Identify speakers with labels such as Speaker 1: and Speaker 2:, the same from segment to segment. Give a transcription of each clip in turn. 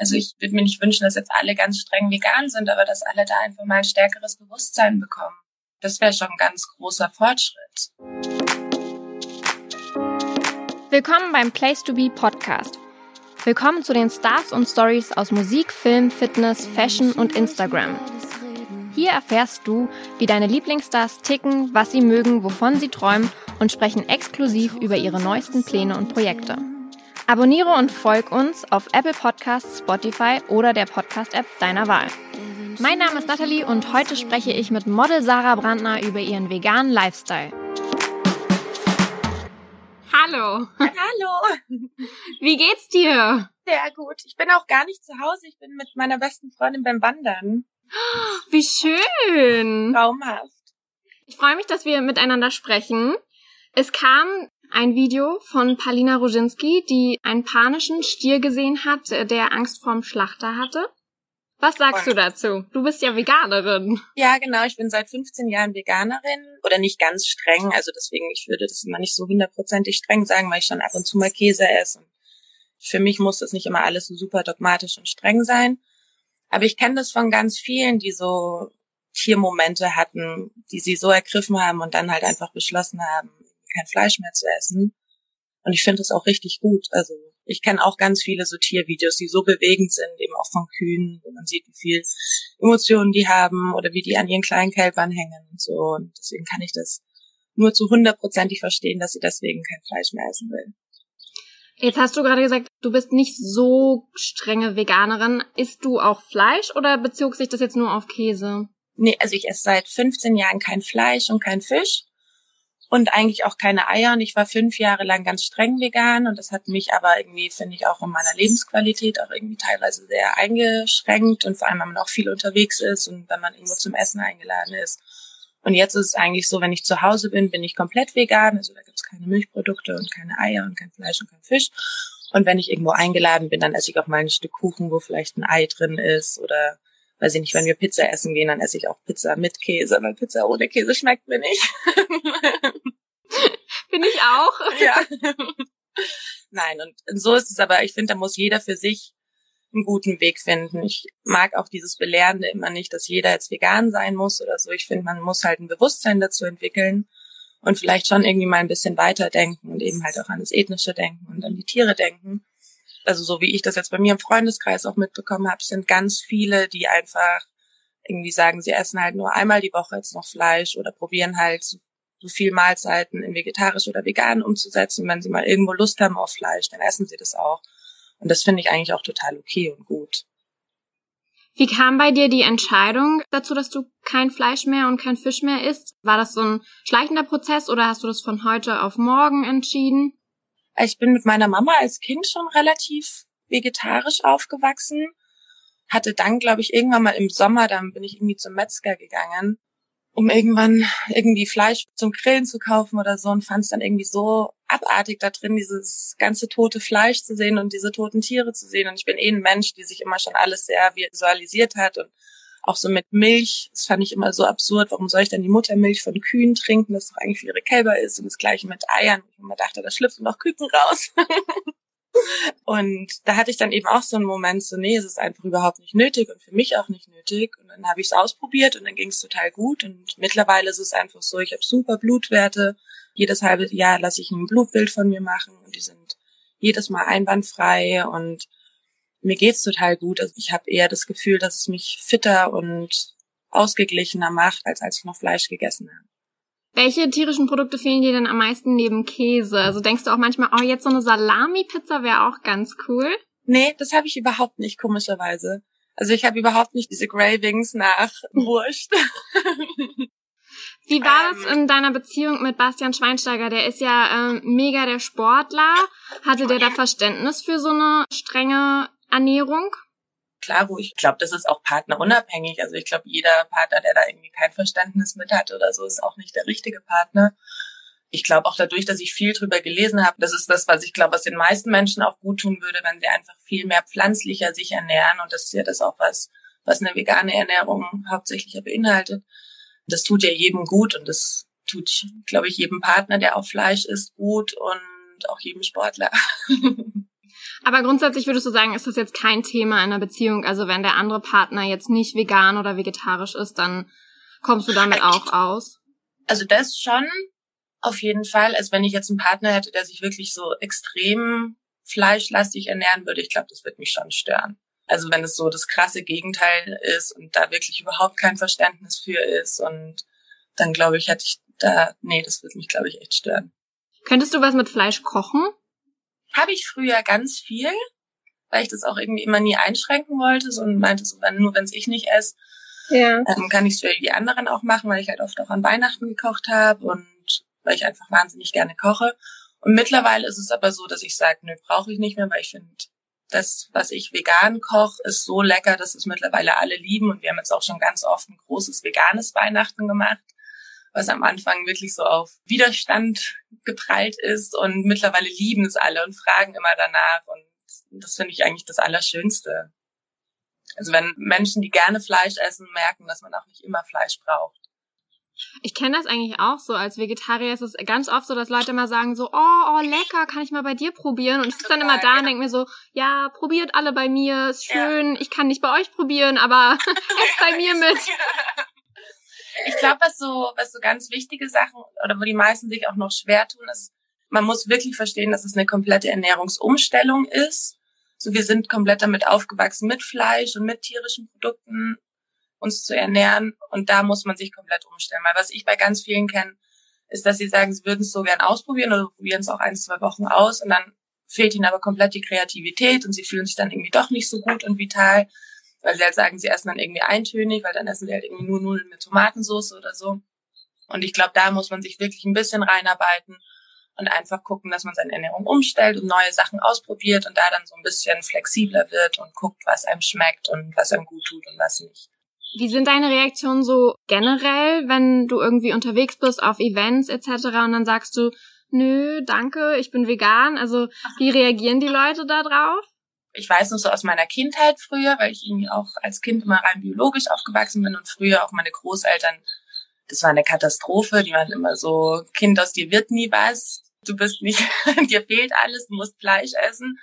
Speaker 1: Also ich würde mir nicht wünschen, dass jetzt alle ganz streng vegan sind, aber dass alle da einfach mal ein stärkeres Bewusstsein bekommen. Das wäre schon ein ganz großer Fortschritt.
Speaker 2: Willkommen beim Place to Be Podcast. Willkommen zu den Stars und Stories aus Musik, Film, Fitness, Fashion und Instagram. Hier erfährst du, wie deine Lieblingsstars ticken, was sie mögen, wovon sie träumen und sprechen exklusiv über ihre neuesten Pläne und Projekte. Abonniere und folg uns auf Apple Podcasts, Spotify oder der Podcast-App deiner Wahl. Mein Name ist Nathalie und heute spreche ich mit Model Sarah Brandner über ihren veganen Lifestyle. Hallo.
Speaker 1: Hallo.
Speaker 2: Wie geht's dir?
Speaker 1: Sehr gut. Ich bin auch gar nicht zu Hause. Ich bin mit meiner besten Freundin beim Wandern.
Speaker 2: Wie schön.
Speaker 1: Traumhaft.
Speaker 2: Ich freue mich, dass wir miteinander sprechen. Es kam ein Video von Palina Roginski, die einen panischen Stier gesehen hat, der Angst vorm Schlachter hatte. Was sagst du dazu? Du bist ja Veganerin.
Speaker 1: Ja, genau. Ich bin seit 15 Jahren Veganerin oder nicht ganz streng. Also deswegen, ich würde das immer nicht so hundertprozentig streng sagen, weil ich schon ab und zu mal Käse esse. Und für mich muss das nicht immer alles so super dogmatisch und streng sein. Aber ich kenne das von ganz vielen, die so Tiermomente hatten, die sie so ergriffen haben und dann halt einfach beschlossen haben, kein Fleisch mehr zu essen. Und ich finde das auch richtig gut. Also ich kenne auch ganz viele so Tiervideos, die so bewegend sind, eben auch von Kühen, wo man sieht, wie viel Emotionen die haben oder wie die an ihren kleinen Kälbern hängen und so. Und deswegen kann ich das nur zu hundertprozentig verstehen, dass sie deswegen kein Fleisch mehr essen will.
Speaker 2: Jetzt hast du gerade gesagt, du bist nicht so strenge Veganerin. Isst du auch Fleisch oder bezog sich das jetzt nur auf Käse?
Speaker 1: Nee, also ich esse seit 15 Jahren kein Fleisch und kein Fisch und eigentlich auch keine Eier. Und ich war fünf Jahre lang ganz streng vegan und das hat mich aber irgendwie, finde ich, auch in meiner Lebensqualität auch irgendwie teilweise sehr eingeschränkt und vor allem, wenn man auch viel unterwegs ist und wenn man irgendwo zum Essen eingeladen ist. Und jetzt ist es eigentlich so, wenn ich zu Hause bin, bin ich komplett vegan. Also da gibt's keine Milchprodukte und keine Eier und kein Fleisch und kein Fisch. Und wenn ich irgendwo eingeladen bin, dann esse ich auch mal ein Stück Kuchen, wo vielleicht ein Ei drin ist oder weiß ich nicht, wenn wir Pizza essen gehen, dann esse ich auch Pizza mit Käse, weil Pizza ohne Käse schmeckt mir nicht.
Speaker 2: Finde ich auch.
Speaker 1: Ja. Nein, und so ist es aber, ich finde, da muss jeder für sich einen guten Weg finden. Ich mag auch dieses Belehrende immer nicht, dass jeder jetzt vegan sein muss oder so. Ich finde, man muss halt ein Bewusstsein dazu entwickeln und vielleicht schon irgendwie mal ein bisschen weiterdenken und eben halt auch an das ethnische Denken und an die Tiere denken also so wie ich das jetzt bei mir im Freundeskreis auch mitbekommen habe, sind ganz viele, die einfach irgendwie sagen, sie essen halt nur einmal die Woche jetzt noch Fleisch oder probieren halt so, viel Mahlzeiten in vegetarisch oder vegan umzusetzen. Wenn sie mal irgendwo Lust haben auf Fleisch, dann essen sie das auch. Und das finde ich eigentlich auch total okay und gut.
Speaker 2: Wie kam bei dir die Entscheidung dazu, dass du kein Fleisch mehr und kein Fisch mehr isst? War das so ein schleichender Prozess oder hast du das von heute auf morgen entschieden?
Speaker 1: Ich bin mit meiner Mama als Kind schon relativ vegetarisch aufgewachsen. Hatte dann, glaube ich, irgendwann mal im Sommer, dann bin ich irgendwie zum Metzger gegangen, um irgendwann irgendwie Fleisch zum Grillen zu kaufen oder so und fand es dann irgendwie so abartig da drin, dieses ganze tote Fleisch zu sehen und diese toten Tiere zu sehen. Und ich bin eh ein Mensch, die sich immer schon alles sehr visualisiert hat und auch so mit Milch, das fand ich immer so absurd. Warum soll ich dann die Muttermilch von Kühen trinken, das doch eigentlich für ihre Kälber ist? Und das gleiche mit Eiern. Ich immer dachte, da schlüpfen noch Küken raus. und da hatte ich dann eben auch so einen Moment, so, nee, es ist einfach überhaupt nicht nötig und für mich auch nicht nötig. Und dann habe ich es ausprobiert und dann ging es total gut. Und mittlerweile ist es einfach so, ich habe super Blutwerte. Jedes halbe Jahr lasse ich ein Blutbild von mir machen und die sind jedes Mal einwandfrei und mir geht's total gut. Also ich habe eher das Gefühl, dass es mich fitter und ausgeglichener macht, als als ich noch Fleisch gegessen habe.
Speaker 2: Welche tierischen Produkte fehlen dir denn am meisten neben Käse? Also denkst du auch manchmal, oh, jetzt so eine Salami-Pizza wäre auch ganz cool?
Speaker 1: Nee, das habe ich überhaupt nicht, komischerweise. Also ich habe überhaupt nicht diese Gravings nach Wurst.
Speaker 2: Wie war das ähm. in deiner Beziehung mit Bastian Schweinsteiger? Der ist ja ähm, mega der Sportler. Hatte der da Verständnis für so eine strenge Ernährung?
Speaker 1: Klar, wo ich glaube, das ist auch partnerunabhängig. Also ich glaube, jeder Partner, der da irgendwie kein Verständnis mit hat oder so, ist auch nicht der richtige Partner. Ich glaube auch dadurch, dass ich viel drüber gelesen habe, das ist das, was ich glaube, was den meisten Menschen auch gut tun würde, wenn sie einfach viel mehr pflanzlicher sich ernähren. Und das ist ja das auch was, was eine vegane Ernährung hauptsächlich beinhaltet. Das tut ja jedem gut und das tut, glaube ich, jedem Partner, der auf Fleisch isst, gut und auch jedem Sportler.
Speaker 2: Aber grundsätzlich würdest du sagen, ist das jetzt kein Thema in einer Beziehung? Also wenn der andere Partner jetzt nicht vegan oder vegetarisch ist, dann kommst du damit auch aus?
Speaker 1: Also das schon auf jeden Fall. Also wenn ich jetzt einen Partner hätte, der sich wirklich so extrem fleischlastig ernähren würde, ich glaube, das würde mich schon stören. Also wenn es so das krasse Gegenteil ist und da wirklich überhaupt kein Verständnis für ist und dann glaube ich, hätte ich da, nee, das würde mich, glaube ich, echt stören.
Speaker 2: Könntest du was mit Fleisch kochen?
Speaker 1: Habe ich früher ganz viel, weil ich das auch irgendwie immer nie einschränken wollte so, und meinte so, wenn, nur wenn es ich nicht esse, ja. ähm, kann ich es für die anderen auch machen, weil ich halt oft auch an Weihnachten gekocht habe und weil ich einfach wahnsinnig gerne koche. Und mittlerweile ist es aber so, dass ich sage, nö, brauche ich nicht mehr, weil ich finde, das, was ich vegan koche, ist so lecker, dass es mittlerweile alle lieben. Und wir haben jetzt auch schon ganz oft ein großes veganes Weihnachten gemacht, was am Anfang wirklich so auf Widerstand geprallt ist. Und mittlerweile lieben es alle und fragen immer danach. Und das finde ich eigentlich das Allerschönste. Also wenn Menschen, die gerne Fleisch essen, merken, dass man auch nicht immer Fleisch braucht.
Speaker 2: Ich kenne das eigentlich auch so. Als Vegetarier ist es ganz oft so, dass Leute immer sagen so, oh, oh, lecker, kann ich mal bei dir probieren? Und ich sitze dann immer da und denke mir so, ja, probiert alle bei mir, ist schön, ja. ich kann nicht bei euch probieren, aber esst bei mir mit.
Speaker 1: Ich glaube, was so, was so ganz wichtige Sachen oder wo die meisten sich auch noch schwer tun, ist, man muss wirklich verstehen, dass es eine komplette Ernährungsumstellung ist. So, wir sind komplett damit aufgewachsen mit Fleisch und mit tierischen Produkten uns zu ernähren. Und da muss man sich komplett umstellen. Weil was ich bei ganz vielen kenne, ist, dass sie sagen, sie würden es so gern ausprobieren oder probieren es auch ein, zwei Wochen aus und dann fehlt ihnen aber komplett die Kreativität und sie fühlen sich dann irgendwie doch nicht so gut und vital, weil sie halt sagen, sie essen dann irgendwie eintönig, weil dann essen sie halt irgendwie nur Nudeln mit Tomatensauce oder so. Und ich glaube, da muss man sich wirklich ein bisschen reinarbeiten und einfach gucken, dass man seine Ernährung umstellt und neue Sachen ausprobiert und da dann so ein bisschen flexibler wird und guckt, was einem schmeckt und was einem gut tut und was nicht.
Speaker 2: Wie sind deine Reaktionen so generell, wenn du irgendwie unterwegs bist auf Events etc. und dann sagst du, nö, danke, ich bin vegan. Also wie reagieren die Leute da drauf?
Speaker 1: Ich weiß noch so aus meiner Kindheit früher, weil ich irgendwie auch als Kind immer rein biologisch aufgewachsen bin und früher auch meine Großeltern, das war eine Katastrophe, die waren immer so, Kind aus dir wird nie was, du bist nicht, dir fehlt alles, du musst Fleisch essen.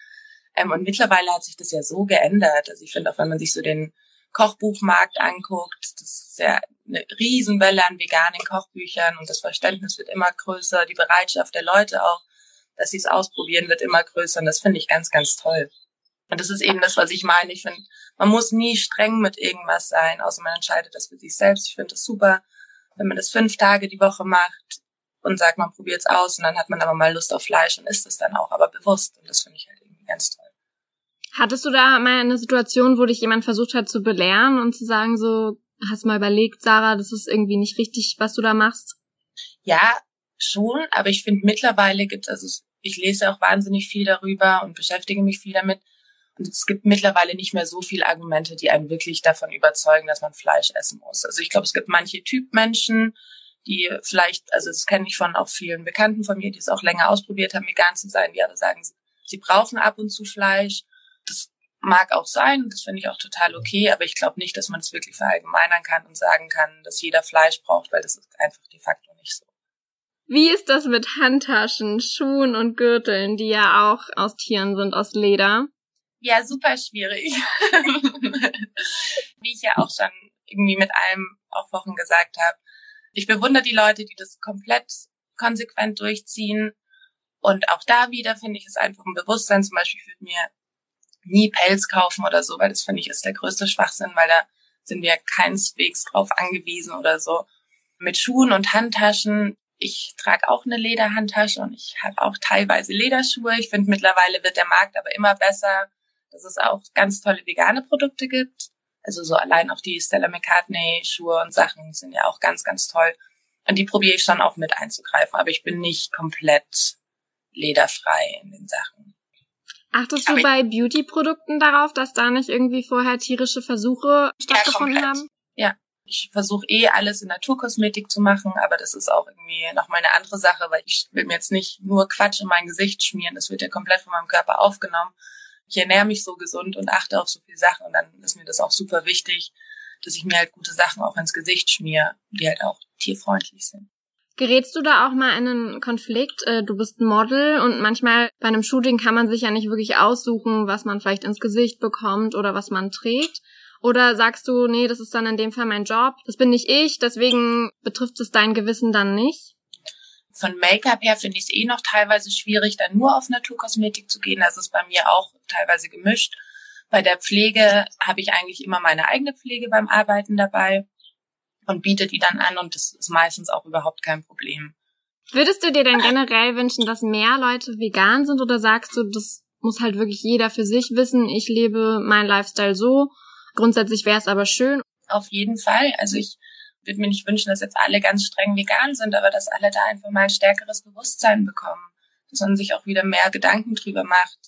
Speaker 1: Ähm, und mittlerweile hat sich das ja so geändert. Also ich finde auch, wenn man sich so den Kochbuchmarkt anguckt, das ist ja eine Riesenwelle an veganen Kochbüchern und das Verständnis wird immer größer, die Bereitschaft der Leute auch, dass sie es ausprobieren, wird immer größer und das finde ich ganz, ganz toll. Und das ist eben das, was ich meine. Ich finde, man muss nie streng mit irgendwas sein, außer man entscheidet das für sich selbst. Ich finde das super, wenn man das fünf Tage die Woche macht und sagt, man probiert es aus und dann hat man aber mal Lust auf Fleisch und isst es dann auch, aber bewusst. Und das finde ich halt irgendwie ganz toll.
Speaker 2: Hattest du da mal eine Situation, wo dich jemand versucht hat zu belehren und zu sagen, so, hast mal überlegt, Sarah, das ist irgendwie nicht richtig, was du da machst?
Speaker 1: Ja, schon, aber ich finde mittlerweile gibt es, also ich lese auch wahnsinnig viel darüber und beschäftige mich viel damit. Es gibt mittlerweile nicht mehr so viele Argumente, die einen wirklich davon überzeugen, dass man Fleisch essen muss. Also ich glaube, es gibt manche Typmenschen, die vielleicht, also das kenne ich von auch vielen Bekannten von mir, die es auch länger ausprobiert haben, vegan zu sein, die aber sagen, sie brauchen ab und zu Fleisch das mag auch sein, das finde ich auch total okay, aber ich glaube nicht, dass man es wirklich verallgemeinern kann und sagen kann, dass jeder Fleisch braucht, weil das ist einfach de facto nicht so.
Speaker 2: Wie ist das mit Handtaschen, Schuhen und Gürteln, die ja auch aus Tieren sind, aus Leder?
Speaker 1: Ja, super schwierig. Wie ich ja auch schon irgendwie mit allem auch Wochen gesagt habe. Ich bewundere die Leute, die das komplett konsequent durchziehen. Und auch da wieder finde ich es einfach ein Bewusstsein. Zum Beispiel für mir nie Pelz kaufen oder so, weil das finde ich ist der größte Schwachsinn, weil da sind wir keineswegs drauf angewiesen oder so. Mit Schuhen und Handtaschen, ich trage auch eine Lederhandtasche und ich habe auch teilweise Lederschuhe. Ich finde mittlerweile wird der Markt aber immer besser, dass es auch ganz tolle vegane Produkte gibt. Also so allein auch die Stella McCartney Schuhe und Sachen sind ja auch ganz, ganz toll. Und die probiere ich schon auch mit einzugreifen, aber ich bin nicht komplett lederfrei in den Sachen.
Speaker 2: Achtest du bei Beauty-Produkten darauf, dass da nicht irgendwie vorher tierische Versuche stattgefunden ja, haben?
Speaker 1: Ja, ich versuche eh alles in Naturkosmetik zu machen, aber das ist auch irgendwie nochmal eine andere Sache, weil ich will mir jetzt nicht nur Quatsch in mein Gesicht schmieren, das wird ja komplett von meinem Körper aufgenommen. Ich ernähre mich so gesund und achte auf so viele Sachen und dann ist mir das auch super wichtig, dass ich mir halt gute Sachen auch ins Gesicht schmiere, die halt auch tierfreundlich sind.
Speaker 2: Gerätst du da auch mal in einen Konflikt? Äh, du bist ein Model und manchmal bei einem Shooting kann man sich ja nicht wirklich aussuchen, was man vielleicht ins Gesicht bekommt oder was man trägt. Oder sagst du, nee, das ist dann in dem Fall mein Job, das bin nicht ich, deswegen betrifft es dein Gewissen dann nicht?
Speaker 1: Von Make-up her finde ich es eh noch teilweise schwierig, dann nur auf Naturkosmetik zu gehen. Das ist bei mir auch teilweise gemischt. Bei der Pflege habe ich eigentlich immer meine eigene Pflege beim Arbeiten dabei und biete die dann an und das ist meistens auch überhaupt kein Problem.
Speaker 2: Würdest du dir denn generell wünschen, dass mehr Leute vegan sind oder sagst du, das muss halt wirklich jeder für sich wissen, ich lebe mein Lifestyle so, grundsätzlich wäre es aber schön?
Speaker 1: Auf jeden Fall. Also ich würde mir nicht wünschen, dass jetzt alle ganz streng vegan sind, aber dass alle da einfach mal ein stärkeres Bewusstsein bekommen, dass man sich auch wieder mehr Gedanken drüber macht.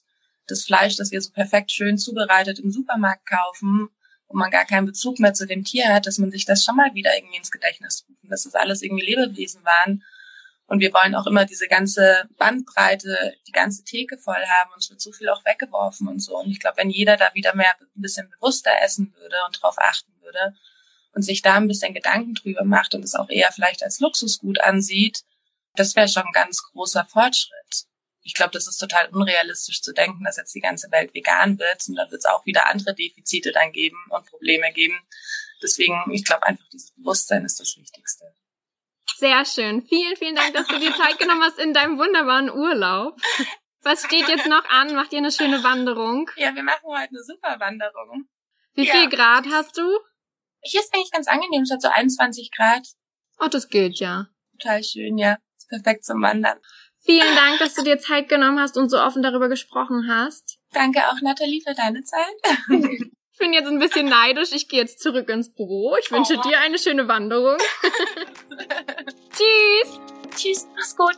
Speaker 1: Das Fleisch, das wir so perfekt schön zubereitet im Supermarkt kaufen, wo man gar keinen Bezug mehr zu dem Tier hat, dass man sich das schon mal wieder irgendwie ins Gedächtnis rufen, dass das alles irgendwie Lebewesen waren. Und wir wollen auch immer diese ganze Bandbreite, die ganze Theke voll haben. Und es wird so viel auch weggeworfen und so. Und ich glaube, wenn jeder da wieder mehr ein bisschen bewusster essen würde und drauf achten würde und sich da ein bisschen Gedanken drüber macht und es auch eher vielleicht als Luxusgut ansieht, das wäre schon ein ganz großer Fortschritt ich glaube, das ist total unrealistisch zu denken, dass jetzt die ganze Welt vegan wird und dann wird es auch wieder andere Defizite dann geben und Probleme geben. Deswegen, ich glaube einfach, dieses Bewusstsein ist das Wichtigste.
Speaker 2: Sehr schön. Vielen, vielen Dank, dass du dir Zeit genommen hast in deinem wunderbaren Urlaub. Was steht jetzt noch an? Macht ihr eine schöne Wanderung?
Speaker 1: Ja, wir machen heute eine super Wanderung.
Speaker 2: Wie ja. viel Grad hast du?
Speaker 1: Hier ist eigentlich ganz angenehm, es hat so 21 Grad.
Speaker 2: Oh, das geht ja.
Speaker 1: Total schön, ja. Ist perfekt zum Wandern.
Speaker 2: Vielen Dank, dass du dir Zeit genommen hast und so offen darüber gesprochen hast.
Speaker 1: Danke auch, Nathalie, für deine Zeit.
Speaker 2: ich bin jetzt ein bisschen neidisch. Ich gehe jetzt zurück ins Büro. Ich wünsche oh. dir eine schöne Wanderung. Tschüss.
Speaker 1: Tschüss, mach's gut.